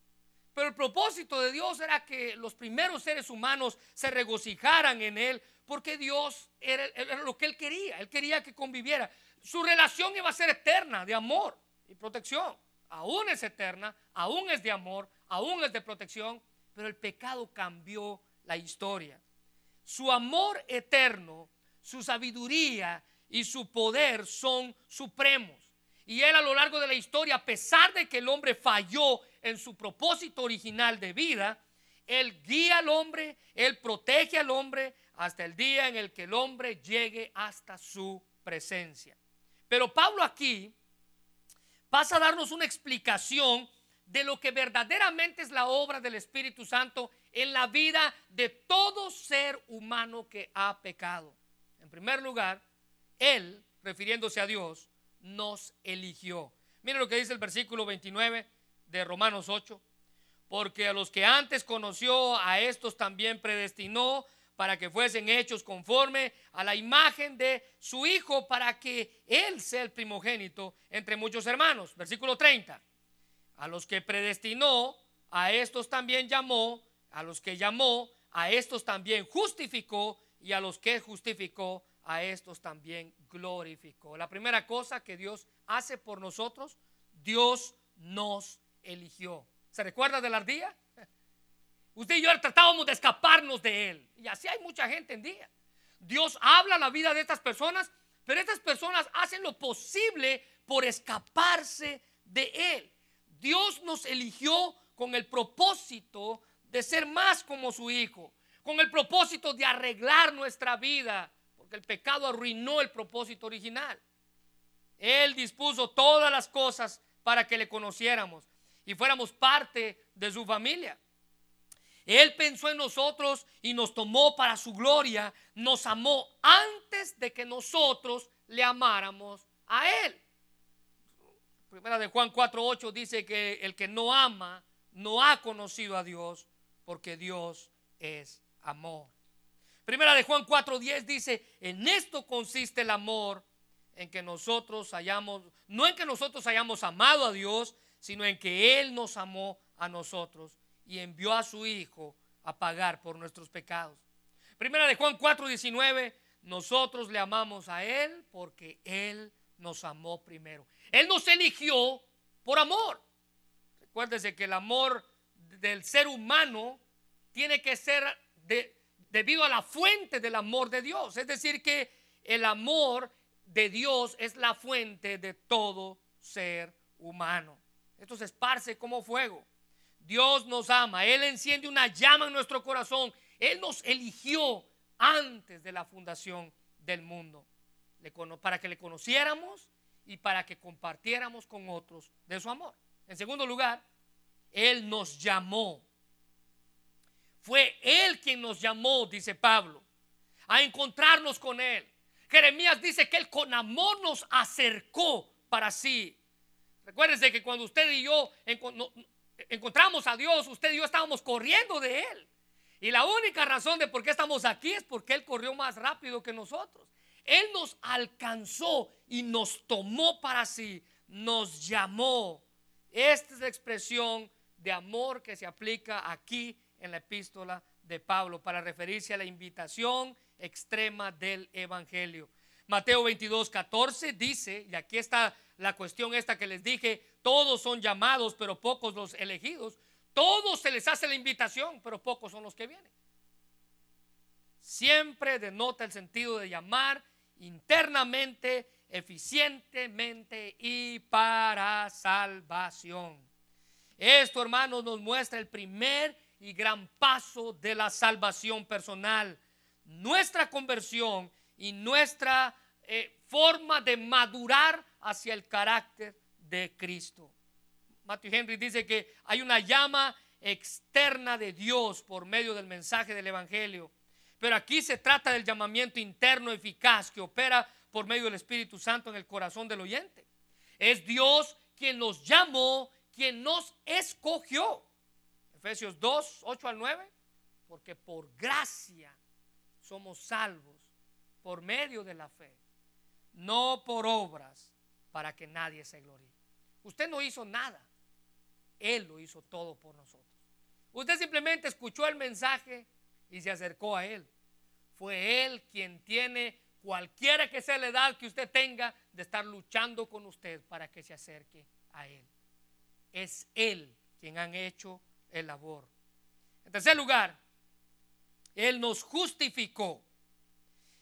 Pero el propósito de Dios era que los primeros seres humanos se regocijaran en Él, porque Dios era, lo que Él quería. Él quería que conviviera. Su relación iba a ser eterna, de amor y protección. Aún es eterna, aún es de amor, aún es de protección, pero el pecado cambió la historia. Su amor eterno, su sabiduría y su poder son supremos. Y él a lo largo de la historia, a pesar de que el hombre falló en su propósito original de vida, él guía al hombre, él protege al hombre hasta el día en el que el hombre llegue hasta su presencia. Pero Pablo aquí pasa a darnos una explicación de lo que verdaderamente es la obra del Espíritu Santo en la vida de todo ser humano que ha pecado. En primer lugar, él, refiriéndose a Dios, nos eligió. Mire lo que dice el versículo 29 de Romanos 8. Porque a los que antes conoció, a estos también predestinó para que fuesen hechos conforme a la imagen de su Hijo, para que Él sea el primogénito entre muchos hermanos. Versículo 30. A los que predestinó, a estos también llamó, a los que llamó, a estos también justificó, y a los que justificó, a estos también glorificó. La primera cosa que Dios hace por nosotros, Dios nos eligió. ¿Se recuerda de la ardilla? (laughs) Usted y yo tratábamos de escaparnos de él. Y así hay mucha gente en día. Dios habla la vida de estas personas, pero estas personas hacen lo posible por escaparse de él. Dios nos eligió con el propósito de ser más como su hijo, con el propósito de arreglar nuestra vida, porque el pecado arruinó el propósito original. Él dispuso todas las cosas para que le conociéramos y fuéramos parte de su familia. Él pensó en nosotros y nos tomó para su gloria, nos amó antes de que nosotros le amáramos a Él. Primera de Juan 4:8 dice que el que no ama no ha conocido a Dios, porque Dios es amor. Primera de Juan 4:10 dice, en esto consiste el amor, en que nosotros hayamos, no en que nosotros hayamos amado a Dios, sino en que Él nos amó a nosotros y envió a su Hijo a pagar por nuestros pecados. Primera de Juan 4:19, nosotros le amamos a Él porque Él nos amó primero. Él nos eligió por amor. Recuérdese que el amor del ser humano tiene que ser de, debido a la fuente del amor de Dios. Es decir, que el amor de Dios es la fuente de todo ser humano. Esto se esparce como fuego. Dios nos ama, Él enciende una llama en nuestro corazón. Él nos eligió antes de la fundación del mundo para que le conociéramos y para que compartiéramos con otros de su amor. En segundo lugar, Él nos llamó fue Él quien nos llamó, dice Pablo, a encontrarnos con Él. Jeremías dice que Él con amor nos acercó para sí. Recuérdense que cuando usted y yo encontramos a Dios, usted y yo estábamos corriendo de Él. Y la única razón de por qué estamos aquí es porque Él corrió más rápido que nosotros. Él nos alcanzó y nos tomó para sí, nos llamó. Esta es la expresión de amor que se aplica aquí en la epístola de Pablo para referirse a la invitación extrema del Evangelio. Mateo 22, 14 dice, y aquí está la cuestión esta que les dije, todos son llamados, pero pocos los elegidos. Todos se les hace la invitación, pero pocos son los que vienen. Siempre denota el sentido de llamar internamente eficientemente y para salvación. Esto, hermanos, nos muestra el primer y gran paso de la salvación personal, nuestra conversión y nuestra eh, forma de madurar hacia el carácter de Cristo. Matthew Henry dice que hay una llama externa de Dios por medio del mensaje del Evangelio. Pero aquí se trata del llamamiento interno eficaz que opera por medio del Espíritu Santo en el corazón del oyente. Es Dios quien nos llamó, quien nos escogió. Efesios 2, 8 al 9. Porque por gracia somos salvos por medio de la fe, no por obras para que nadie se gloríe. Usted no hizo nada, Él lo hizo todo por nosotros. Usted simplemente escuchó el mensaje y se acercó a Él. Fue Él quien tiene cualquiera que sea la edad que usted tenga de estar luchando con usted para que se acerque a Él. Es Él quien han hecho el labor. En tercer lugar, Él nos justificó.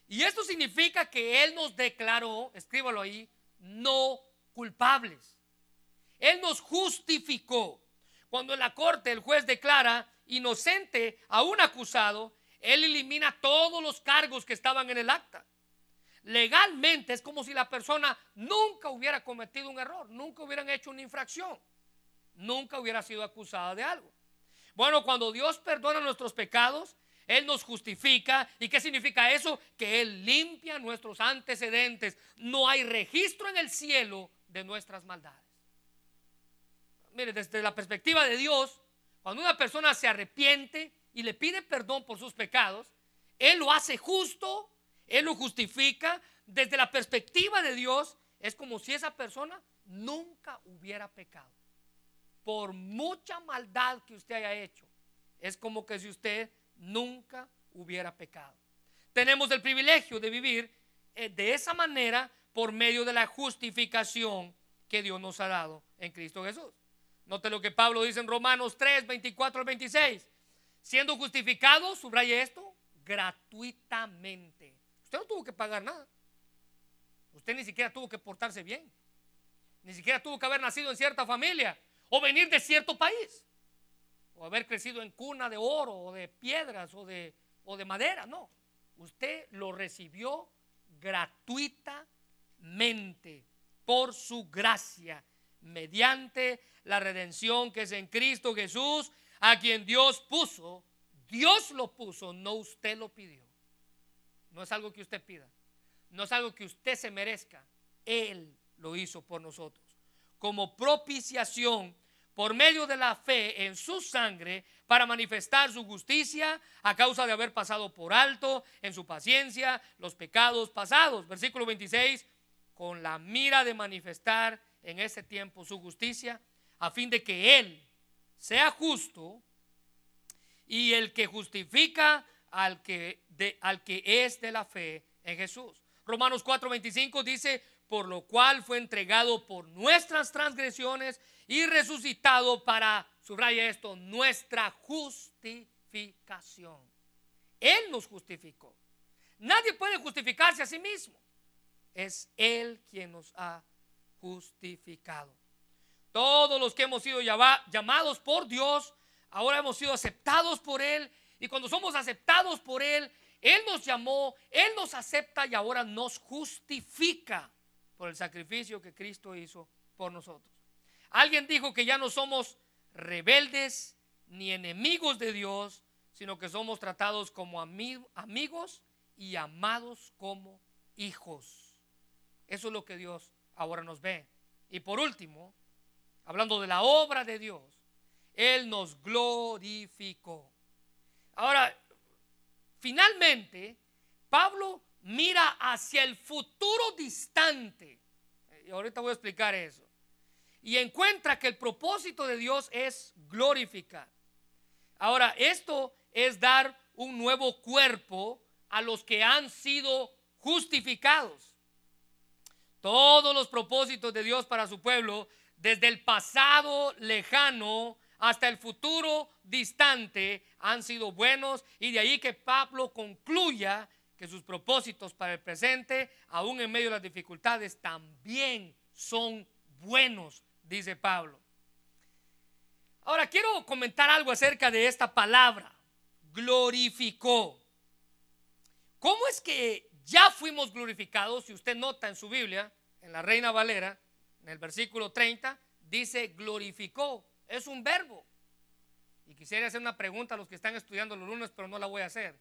Y esto significa que Él nos declaró, escríbalo ahí, no culpables. Él nos justificó. Cuando en la corte el juez declara inocente a un acusado, él elimina todos los cargos que estaban en el acta. Legalmente es como si la persona nunca hubiera cometido un error, nunca hubieran hecho una infracción, nunca hubiera sido acusada de algo. Bueno, cuando Dios perdona nuestros pecados, Él nos justifica. ¿Y qué significa eso? Que Él limpia nuestros antecedentes. No hay registro en el cielo de nuestras maldades. Mire, desde la perspectiva de Dios, cuando una persona se arrepiente y le pide perdón por sus pecados, Él lo hace justo, Él lo justifica. Desde la perspectiva de Dios, es como si esa persona nunca hubiera pecado. Por mucha maldad que usted haya hecho, es como que si usted nunca hubiera pecado. Tenemos el privilegio de vivir eh, de esa manera por medio de la justificación que Dios nos ha dado en Cristo Jesús. Note lo que Pablo dice en Romanos 3, 24 al 26. Siendo justificado, subraya esto, gratuitamente. Usted no tuvo que pagar nada. Usted ni siquiera tuvo que portarse bien. Ni siquiera tuvo que haber nacido en cierta familia o venir de cierto país. O haber crecido en cuna de oro o de piedras o de, o de madera. No. Usted lo recibió gratuitamente por su gracia mediante la redención que es en Cristo Jesús, a quien Dios puso. Dios lo puso, no usted lo pidió. No es algo que usted pida. No es algo que usted se merezca. Él lo hizo por nosotros. Como propiciación por medio de la fe en su sangre para manifestar su justicia a causa de haber pasado por alto en su paciencia los pecados pasados. Versículo 26, con la mira de manifestar en ese tiempo su justicia, a fin de que Él sea justo y el que justifica al que, al que es de la fe en Jesús. Romanos 4:25 dice, por lo cual fue entregado por nuestras transgresiones y resucitado para, subraya esto, nuestra justificación. Él nos justificó. Nadie puede justificarse a sí mismo. Es Él quien nos ha justificado. Todos los que hemos sido llamados por Dios, ahora hemos sido aceptados por Él. Y cuando somos aceptados por Él, Él nos llamó, Él nos acepta y ahora nos justifica por el sacrificio que Cristo hizo por nosotros. Alguien dijo que ya no somos rebeldes ni enemigos de Dios, sino que somos tratados como amigos y amados como hijos. Eso es lo que Dios ahora nos ve. Y por último, hablando de la obra de Dios, Él nos glorificó. Ahora, finalmente, Pablo mira hacia el futuro distante. Y ahorita voy a explicar eso. Y encuentra que el propósito de Dios es glorificar. Ahora, esto es dar un nuevo cuerpo a los que han sido justificados. Todos los propósitos de Dios para su pueblo, desde el pasado lejano hasta el futuro distante, han sido buenos y de ahí que Pablo concluya que sus propósitos para el presente, aún en medio de las dificultades, también son buenos, dice Pablo. Ahora quiero comentar algo acerca de esta palabra, glorificó. ¿Cómo es que ya fuimos glorificados? Si usted nota en su Biblia, en la Reina Valera, en el versículo 30, dice glorificó. Es un verbo. Y quisiera hacer una pregunta a los que están estudiando los lunes, pero no la voy a hacer.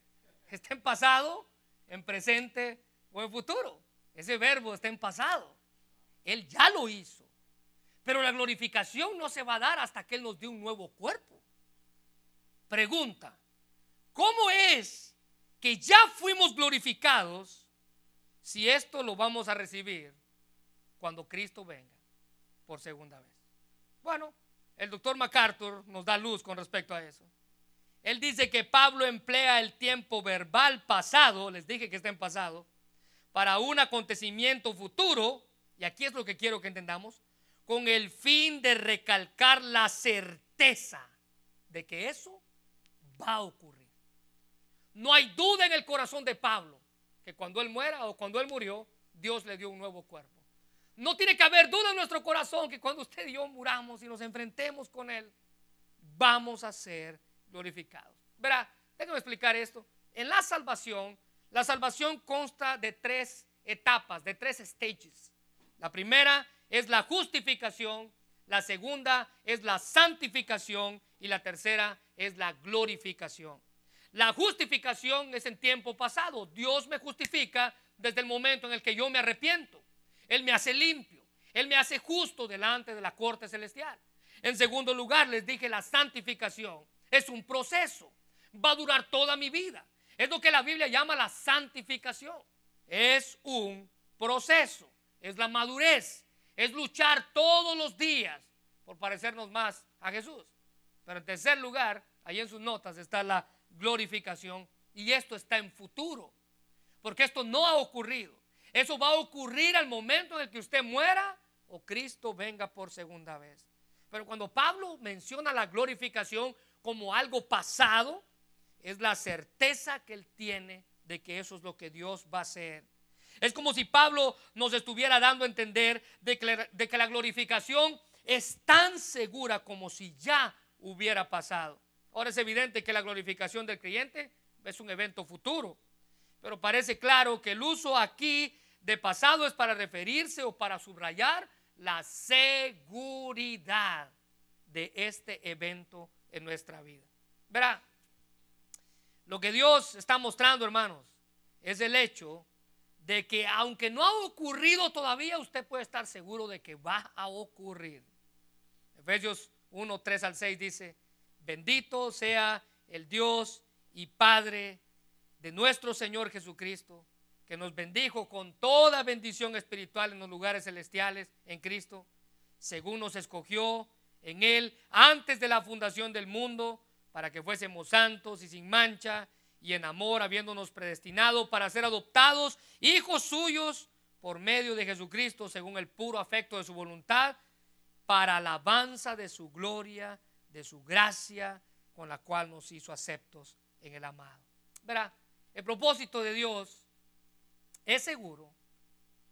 ¿Está en pasado, en presente o en futuro? Ese verbo está en pasado. Él ya lo hizo. Pero la glorificación no se va a dar hasta que Él nos dé un nuevo cuerpo. Pregunta, ¿cómo es que ya fuimos glorificados si esto lo vamos a recibir cuando Cristo venga por segunda vez? Bueno, el doctor MacArthur nos da luz con respecto a eso. Él dice que Pablo emplea el tiempo verbal pasado, les dije que está en pasado, para un acontecimiento futuro, y aquí es lo que quiero que entendamos, con el fin de recalcar la certeza de que eso va a ocurrir. No hay duda en el corazón de Pablo que cuando él muera o cuando él murió, Dios le dio un nuevo cuerpo. No tiene que haber duda en nuestro corazón que cuando usted y yo muramos y nos enfrentemos con Él, vamos a ser glorificados. Verá, déjame explicar esto. En la salvación, la salvación consta de tres etapas, de tres stages. La primera es la justificación, la segunda es la santificación y la tercera es la glorificación. La justificación es en tiempo pasado. Dios me justifica desde el momento en el que yo me arrepiento. Él me hace limpio. Él me hace justo delante de la corte celestial. En segundo lugar, les dije, la santificación es un proceso. Va a durar toda mi vida. Es lo que la Biblia llama la santificación. Es un proceso. Es la madurez. Es luchar todos los días por parecernos más a Jesús. Pero en tercer lugar, ahí en sus notas está la glorificación. Y esto está en futuro. Porque esto no ha ocurrido. Eso va a ocurrir al momento en el que usted muera o Cristo venga por segunda vez. Pero cuando Pablo menciona la glorificación como algo pasado, es la certeza que él tiene de que eso es lo que Dios va a hacer. Es como si Pablo nos estuviera dando a entender de que, la glorificación es tan segura como si ya hubiera pasado. Ahora es evidente que la glorificación del creyente es un evento futuro, pero parece claro que el uso aquí de pasado es para referirse o para subrayar la seguridad de este evento en nuestra vida. Verá, lo que Dios está mostrando, hermanos, es el hecho de que aunque no ha ocurrido todavía, usted puede estar seguro de que va a ocurrir. Efesios 1, 3 al 6 dice, bendito sea el Dios y Padre de nuestro Señor Jesucristo que nos bendijo con toda bendición espiritual en los lugares celestiales en Cristo, según nos escogió en Él antes de la fundación del mundo, para que fuésemos santos y sin mancha y en amor, habiéndonos predestinado para ser adoptados hijos suyos por medio de Jesucristo, según el puro afecto de su voluntad, para alabanza de su gloria, de su gracia, con la cual nos hizo aceptos en el amado. Verá, el propósito de Dios es seguro,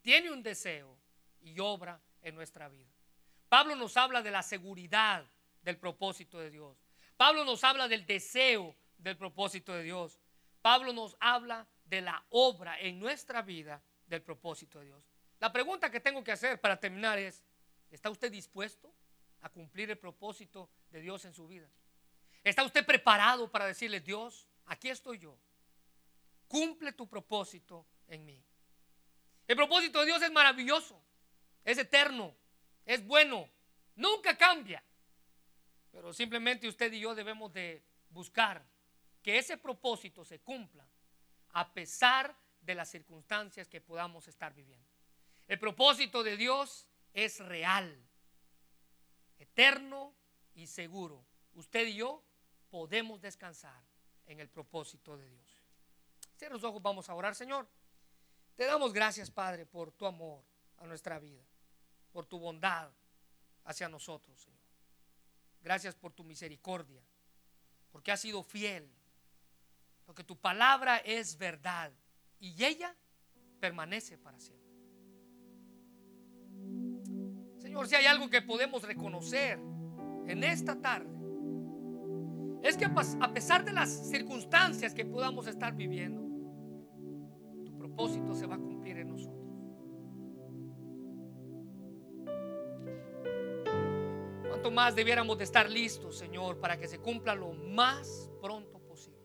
tiene un deseo y obra en nuestra vida. Pablo nos habla de la seguridad del propósito de Dios. Pablo nos habla del deseo del propósito de Dios. Pablo nos habla de la obra en nuestra vida del propósito de Dios. La pregunta que tengo que hacer para terminar es, ¿está usted dispuesto a cumplir el propósito de Dios en su vida? ¿Está usted preparado para decirle, Dios, aquí estoy yo? Cumple tu propósito en mí. El propósito de Dios es maravilloso, es eterno, es bueno, nunca cambia. Pero simplemente usted y yo debemos de buscar que ese propósito se cumpla a pesar de las circunstancias que podamos estar viviendo. El propósito de Dios es real, eterno y seguro. Usted y yo podemos descansar en el propósito de Dios. Cierra los ojos, vamos a orar, Señor. Te damos gracias, Padre, por tu amor a nuestra vida, por tu bondad hacia nosotros, Señor. Gracias por tu misericordia, porque has sido fiel, porque tu palabra es verdad y ella permanece para siempre. Señor, si hay algo que podemos reconocer en esta tarde, es que a pesar de las circunstancias que podamos estar viviendo, tu propósito se va a cumplir en nosotros. ¿Cuánto más debiéramos de estar listos, Señor, para que se cumpla lo más pronto posible?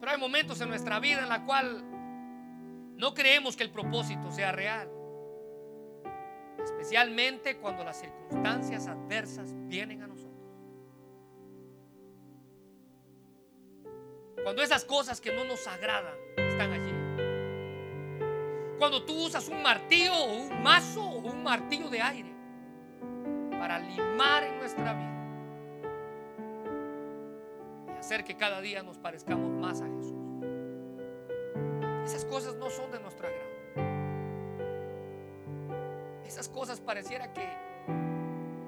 Pero hay momentos en nuestra vida en la cual no creemos que el propósito sea real especialmente cuando las circunstancias adversas vienen a nosotros. Cuando esas cosas que no nos agradan están allí. Cuando tú usas un martillo o un mazo o un martillo de aire para limar en nuestra vida y hacer que cada día nos parezcamos más a Jesús. Esas cosas no son de nuestro agrado esas cosas pareciera que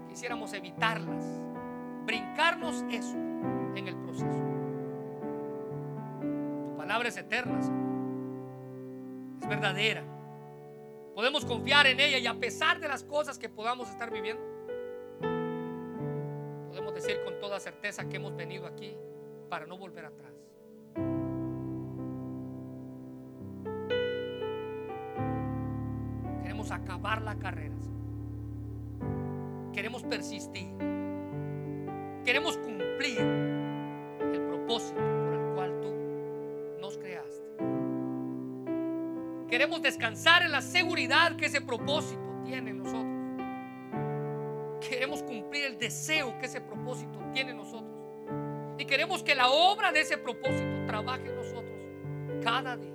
quisiéramos evitarlas, brincarnos eso en el proceso. Tu palabra es eterna, es verdadera. Podemos confiar en ella y a pesar de las cosas que podamos estar viviendo, podemos decir con toda certeza que hemos venido aquí para no volver atrás. acabar la carrera. Queremos persistir. Queremos cumplir Descansar en la seguridad que ese propósito tiene en nosotros. Queremos cumplir el deseo que ese propósito tiene en nosotros. Y queremos que la obra de ese propósito trabaje en nosotros cada día.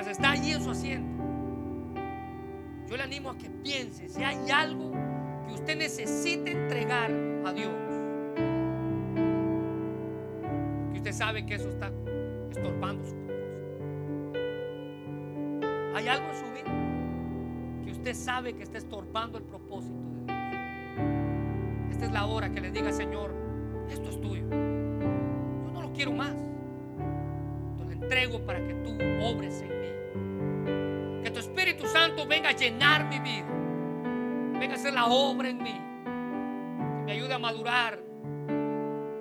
Mientras está allí en su asiento, yo le animo a que piense si hay algo que usted necesite entregar a Dios. Que usted sabe que eso está estorbando su ¿Hay algo en su vida que usted sabe que está estorbando el propósito de Dios? Esta es la hora que le diga, Señor, esto es tuyo. Yo no lo quiero más. Te lo entrego para que tú obres tu Venga a llenar mi vida. Venga a hacer la obra en mí. Que me ayude a madurar.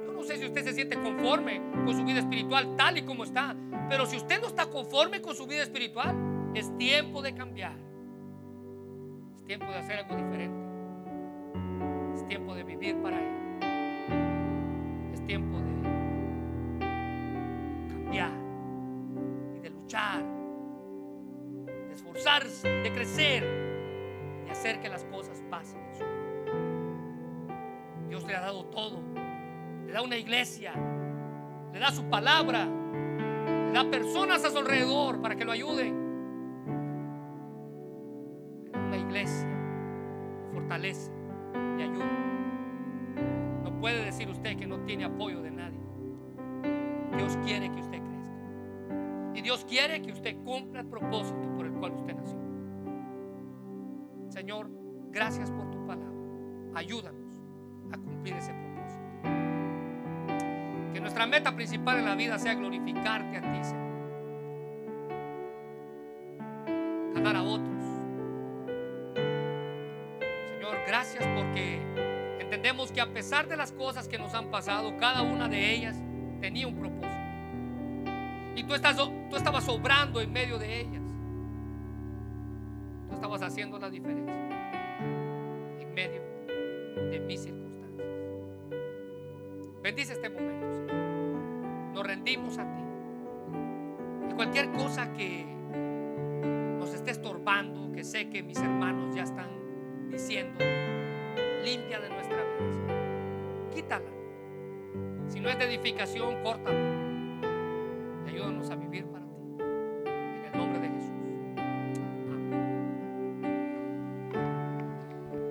Yo no sé si usted se siente conforme con su vida espiritual tal y como está. Pero si usted no está conforme con su vida espiritual, es tiempo de cambiar. Es tiempo de hacer algo diferente. Es tiempo de vivir para Él. Es tiempo de cambiar y de luchar, de crecer, de hacer que las cosas pasen. Dios le ha dado todo. Le da una iglesia, le da su palabra, le da personas a su alrededor para que lo ayuden. iglesia, fortalece y ayuda. No puede decir usted que no tiene apoyo de nadie. Dios quiere que usted crezca. Y Dios quiere que usted cumpla el propósito cual usted nació. Señor, gracias por tu palabra. Ayúdanos a cumplir ese propósito. Que nuestra meta principal en la vida sea glorificarte a ti, Señor. Ganar a otros gracias porque entendemos que a pesar de las cosas que nos han pasado, cada una de ellas tenía un propósito. Y tú, estás, tú estabas obrando en medio de ellas. Tú estabas haciendo la diferencia en medio de mis circunstancias. Bendice este momento, Señor. Nos rendimos a ti. Y cualquier cosa que nos esté estorbando, que sé que mis hermanos ya están diciendo, limpia de nuestra vida. Quítala. Si no es de edificación, córtala.